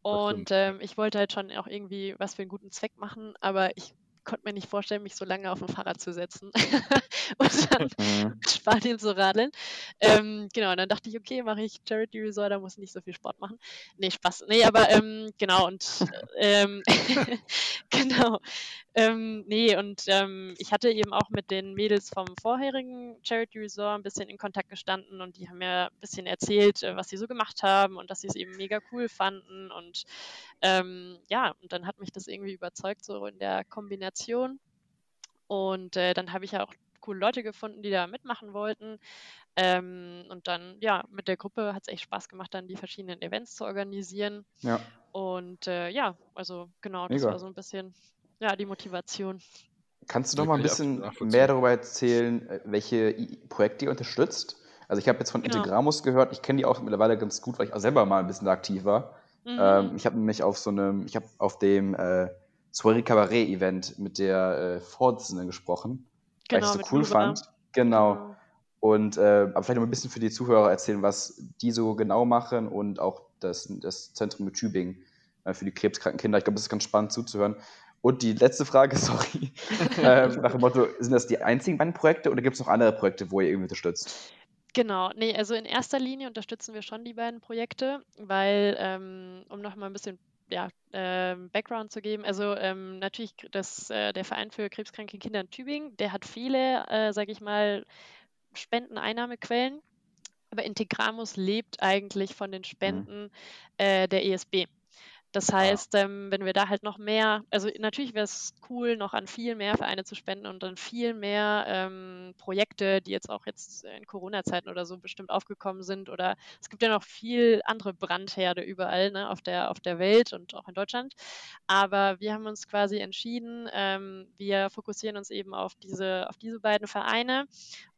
Und ähm, ich wollte halt schon auch irgendwie was für einen guten Zweck machen, aber ich konnte mir nicht vorstellen, mich so lange auf ein Fahrrad zu setzen und dann mhm. Spanien zu radeln. Ähm, genau, und dann dachte ich, okay, mache ich Charity Resort, da muss ich nicht so viel Sport machen. Nee, Spaß. Nee, aber ähm, genau, und ähm, genau. Ähm, nee, und ähm, ich hatte eben auch mit den Mädels vom vorherigen Charity Resort ein bisschen in Kontakt gestanden und die haben mir ein bisschen erzählt, äh, was sie so gemacht haben und dass sie es eben mega cool fanden. Und ähm, ja, und dann hat mich das irgendwie überzeugt, so in der Kombination. Und äh, dann habe ich ja auch coole Leute gefunden, die da mitmachen wollten. Ähm, und dann, ja, mit der Gruppe hat es echt Spaß gemacht, dann die verschiedenen Events zu organisieren. Ja. Und äh, ja, also genau, das Mega. war so ein bisschen ja, die Motivation. Kannst du noch mal ein bisschen mehr darüber erzählen, äh, welche Projekte ihr unterstützt? Also ich habe jetzt von genau. Integramus gehört, ich kenne die auch mittlerweile ganz gut, weil ich auch selber mal ein bisschen aktiv war. Mhm. Ähm, ich habe nämlich auf so einem, ich habe auf dem äh, Soirée Cabaret Event mit der äh, Vorsitzenden gesprochen, genau, weil ich es so cool Luba. fand. Genau. genau. Und äh, aber vielleicht noch ein bisschen für die Zuhörer erzählen, was die so genau machen und auch das, das Zentrum mit Tübingen äh, für die krebskranken Kinder. Ich glaube, das ist ganz spannend zuzuhören. Und die letzte Frage, sorry, ähm, nach dem Motto, sind das die einzigen beiden Projekte oder gibt es noch andere Projekte, wo ihr irgendwie unterstützt? Genau, nee, also in erster Linie unterstützen wir schon die beiden Projekte, weil, ähm, um nochmal ein bisschen ja, ähm, Background zu geben, also ähm, natürlich das, äh, der Verein für krebskranke Kinder in Tübingen, der hat viele, äh, sage ich mal, Spendeneinnahmequellen, aber Integramus lebt eigentlich von den mhm. Spenden mhm. äh, der ESB. Das heißt, ja. ähm, wenn wir da halt noch mehr, also natürlich wäre es cool, noch an viel mehr Vereine zu spenden und dann viel mehr ähm, Projekte, die jetzt auch jetzt in Corona-Zeiten oder so bestimmt aufgekommen sind. Oder es gibt ja noch viel andere Brandherde überall ne, auf, der, auf der Welt und auch in Deutschland. Aber wir haben uns quasi entschieden, ähm, wir fokussieren uns eben auf diese, auf diese beiden Vereine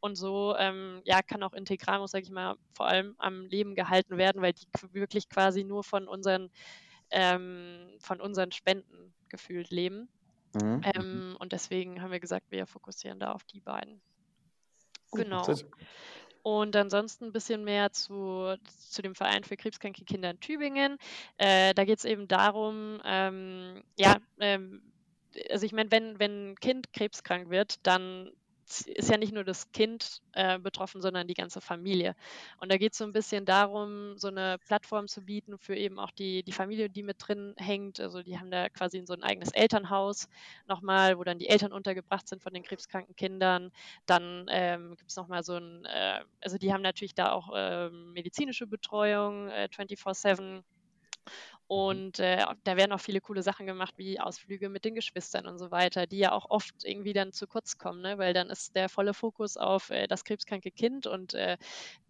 und so ähm, ja, kann auch Integramos, sage ich mal, vor allem am Leben gehalten werden, weil die wirklich quasi nur von unseren ähm, von unseren Spenden gefühlt leben. Mhm. Ähm, und deswegen haben wir gesagt, wir fokussieren da auf die beiden. Genau. Und ansonsten ein bisschen mehr zu, zu dem Verein für krebskranke Kinder in Tübingen. Äh, da geht es eben darum, ähm, ja, ähm, also ich meine, wenn, wenn ein Kind krebskrank wird, dann ist ja nicht nur das Kind äh, betroffen, sondern die ganze Familie. Und da geht es so ein bisschen darum, so eine Plattform zu bieten für eben auch die, die Familie, die mit drin hängt. Also die haben da quasi so ein eigenes Elternhaus nochmal, wo dann die Eltern untergebracht sind von den krebskranken Kindern. Dann ähm, gibt es nochmal so ein, äh, also die haben natürlich da auch äh, medizinische Betreuung, 24-7 Und äh, da werden auch viele coole Sachen gemacht, wie Ausflüge mit den Geschwistern und so weiter, die ja auch oft irgendwie dann zu kurz kommen, ne? weil dann ist der volle Fokus auf äh, das krebskranke Kind und äh,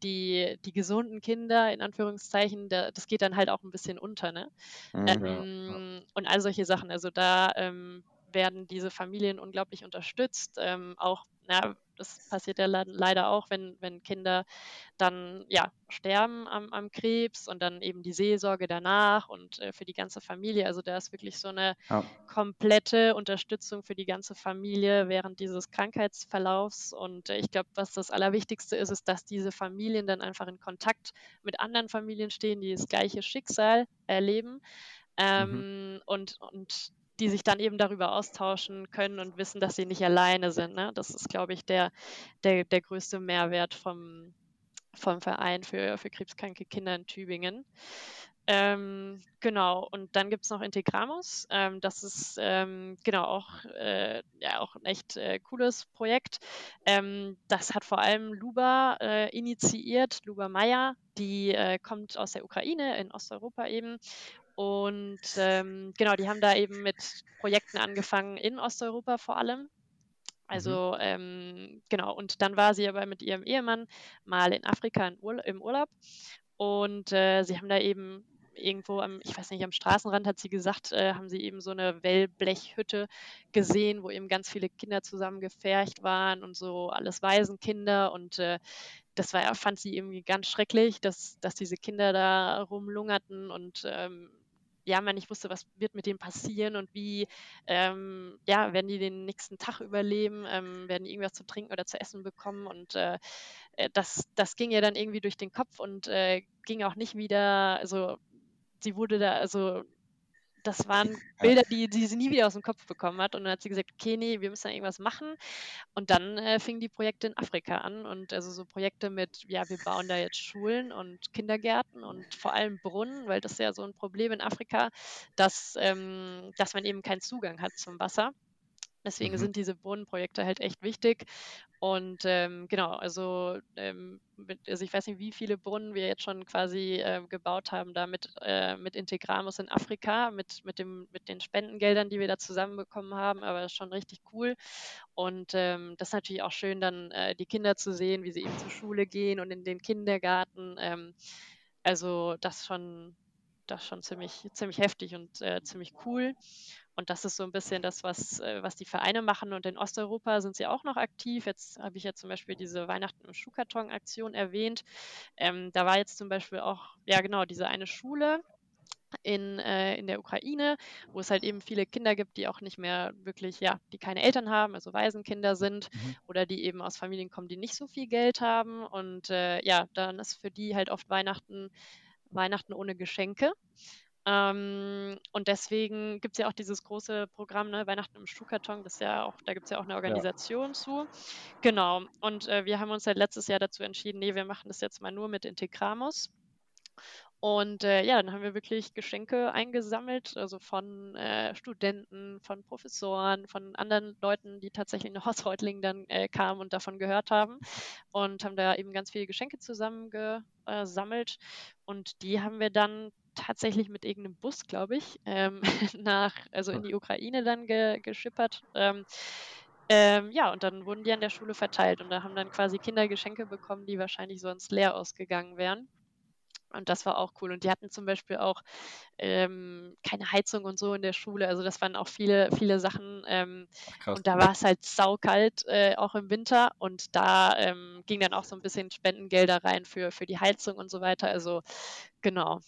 die, die gesunden Kinder, in Anführungszeichen, da, das geht dann halt auch ein bisschen unter. Ne? Mhm, ähm. Und all solche Sachen. Also da ähm, werden diese Familien unglaublich unterstützt, ähm, auch na, das passiert ja leider auch, wenn, wenn Kinder dann ja, sterben am, am Krebs und dann eben die Seelsorge danach und äh, für die ganze Familie. Also da ist wirklich so eine ja. komplette Unterstützung für die ganze Familie während dieses Krankheitsverlaufs. Und äh, ich glaube, was das Allerwichtigste ist, ist, dass diese Familien dann einfach in Kontakt mit anderen Familien stehen, die das gleiche Schicksal erleben. Mhm. Ähm, mhm. und, und die sich dann eben darüber austauschen können und wissen, dass sie nicht alleine sind. Ne? Das ist, glaube ich, der, der, der größte Mehrwert vom, vom Verein für, für krebskranke Kinder in Tübingen. Ähm, genau, und dann gibt es noch Integramus. Ähm, das ist ähm, genau auch, äh, ja, auch ein echt äh, cooles Projekt. Ähm, das hat vor allem Luba äh, initiiert, Luba Meyer, die äh, kommt aus der Ukraine in Osteuropa eben und ähm, genau, die haben da eben mit Projekten angefangen in Osteuropa vor allem. Also mhm. ähm, genau, und dann war sie aber mit ihrem Ehemann mal in Afrika in Ur im Urlaub und äh, sie haben da eben irgendwo am, ich weiß nicht, am Straßenrand hat sie gesagt, äh, haben sie eben so eine Wellblechhütte gesehen, wo eben ganz viele Kinder zusammen gefercht waren und so alles Waisenkinder und äh, das war, fand sie irgendwie ganz schrecklich, dass, dass diese Kinder da rumlungerten und ähm, ja, man nicht wusste, was wird mit denen passieren und wie, ähm, ja, werden die den nächsten Tag überleben, ähm, werden die irgendwas zu trinken oder zu essen bekommen? Und äh, äh das, das ging ihr dann irgendwie durch den Kopf und äh, ging auch nicht wieder, also sie wurde da, also das waren Bilder, die, die sie nie wieder aus dem Kopf bekommen hat. Und dann hat sie gesagt, okay, nee, wir müssen da irgendwas machen. Und dann äh, fingen die Projekte in Afrika an. Und also so Projekte mit, ja, wir bauen da jetzt Schulen und Kindergärten und vor allem Brunnen, weil das ist ja so ein Problem in Afrika, dass, ähm, dass man eben keinen Zugang hat zum Wasser. Deswegen mhm. sind diese Brunnenprojekte halt echt wichtig. Und ähm, genau, also, ähm, mit, also ich weiß nicht, wie viele Brunnen wir jetzt schon quasi äh, gebaut haben, da mit, äh, mit Integramus in Afrika, mit, mit, dem, mit den Spendengeldern, die wir da zusammenbekommen haben, aber das ist schon richtig cool. Und ähm, das ist natürlich auch schön, dann äh, die Kinder zu sehen, wie sie eben zur Schule gehen und in den Kindergarten. Ähm, also das schon, das schon ziemlich, ziemlich heftig und äh, ziemlich cool. Und das ist so ein bisschen das, was, äh, was die Vereine machen. Und in Osteuropa sind sie auch noch aktiv. Jetzt habe ich ja zum Beispiel diese Weihnachten im Schuhkarton-Aktion erwähnt. Ähm, da war jetzt zum Beispiel auch, ja genau, diese eine Schule, in, äh, in der Ukraine, wo es halt eben viele Kinder gibt, die auch nicht mehr wirklich, ja, die keine Eltern haben, also Waisenkinder sind mhm. oder die eben aus Familien kommen, die nicht so viel Geld haben. Und äh, ja, dann ist für die halt oft Weihnachten, Weihnachten ohne Geschenke. Ähm, und deswegen gibt es ja auch dieses große Programm, ne, Weihnachten im Schuhkarton, das ja auch, da gibt es ja auch eine Organisation ja. zu. Genau. Und äh, wir haben uns halt letztes Jahr dazu entschieden, nee, wir machen das jetzt mal nur mit Integramus. Und äh, ja, dann haben wir wirklich Geschenke eingesammelt, also von äh, Studenten, von Professoren, von anderen Leuten, die tatsächlich nach Hausreutlingen dann äh, kamen und davon gehört haben. Und haben da eben ganz viele Geschenke zusammengesammelt. Und die haben wir dann tatsächlich mit irgendeinem Bus, glaube ich, ähm, nach, also in die Ukraine dann ge geschippert. Ähm, ähm, ja, und dann wurden die an der Schule verteilt und da haben dann quasi Kinder Geschenke bekommen, die wahrscheinlich sonst leer ausgegangen wären. Und das war auch cool. Und die hatten zum Beispiel auch ähm, keine Heizung und so in der Schule. Also das waren auch viele, viele Sachen. Ähm, Ach, und da war es halt saukalt, äh, auch im Winter. Und da ähm, ging dann auch so ein bisschen Spendengelder rein für, für die Heizung und so weiter. Also genau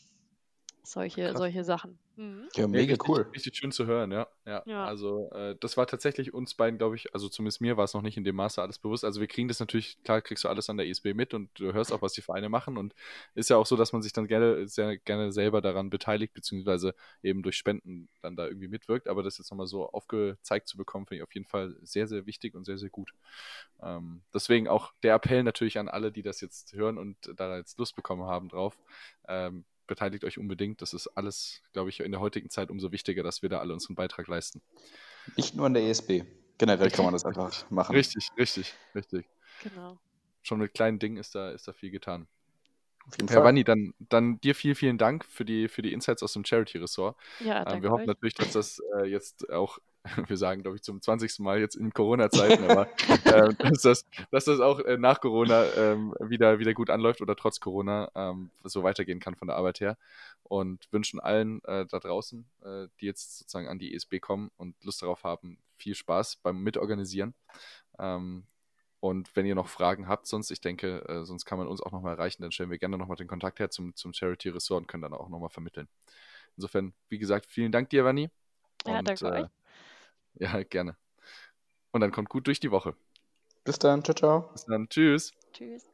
solche, solche Sachen. Mhm. Ja, mega richtig, cool. Richtig schön zu hören, ja. Ja, ja. also äh, das war tatsächlich uns beiden, glaube ich, also zumindest mir war es noch nicht in dem Maße alles bewusst. Also wir kriegen das natürlich, klar kriegst du alles an der ISB mit und du hörst auch, was die Vereine machen und ist ja auch so, dass man sich dann gerne, sehr gerne selber daran beteiligt, beziehungsweise eben durch Spenden dann da irgendwie mitwirkt. Aber das jetzt nochmal so aufgezeigt zu bekommen, finde ich auf jeden Fall sehr, sehr wichtig und sehr, sehr gut. Ähm, deswegen auch der Appell natürlich an alle, die das jetzt hören und da jetzt Lust bekommen haben drauf. Ähm, beteiligt euch unbedingt. Das ist alles, glaube ich, in der heutigen Zeit umso wichtiger, dass wir da alle unseren Beitrag leisten. Nicht nur an der ESB. Generell kann man das einfach machen. Richtig, richtig, richtig. Genau. Schon mit kleinen Dingen ist da, ist da viel getan. Herr Wanni, dann, dann dir vielen, vielen Dank für die, für die Insights aus dem Charity-Ressort. Ja, Ähm, danke wir hoffen euch. natürlich, dass das äh, jetzt auch, wir sagen, glaube ich, zum 20. Mal jetzt in Corona-Zeiten, aber äh, dass, das, dass das auch äh, nach Corona ähm, wieder, wieder gut anläuft oder trotz Corona ähm, so weitergehen kann von der Arbeit her. Und wünschen allen äh, da draußen, äh, die jetzt sozusagen an die ESB kommen und Lust darauf haben, viel Spaß beim Mitorganisieren. Ähm, und wenn ihr noch Fragen habt, sonst, ich denke, äh, sonst kann man uns auch nochmal erreichen, dann stellen wir gerne nochmal den Kontakt her zum, zum Charity Ressort und können dann auch nochmal vermitteln. Insofern, wie gesagt, vielen Dank dir, Vanni. Ja, danke äh, euch. Ja, gerne. Und dann kommt gut durch die Woche. Bis dann, ciao, ciao. Bis dann. Tschüss. Tschüss.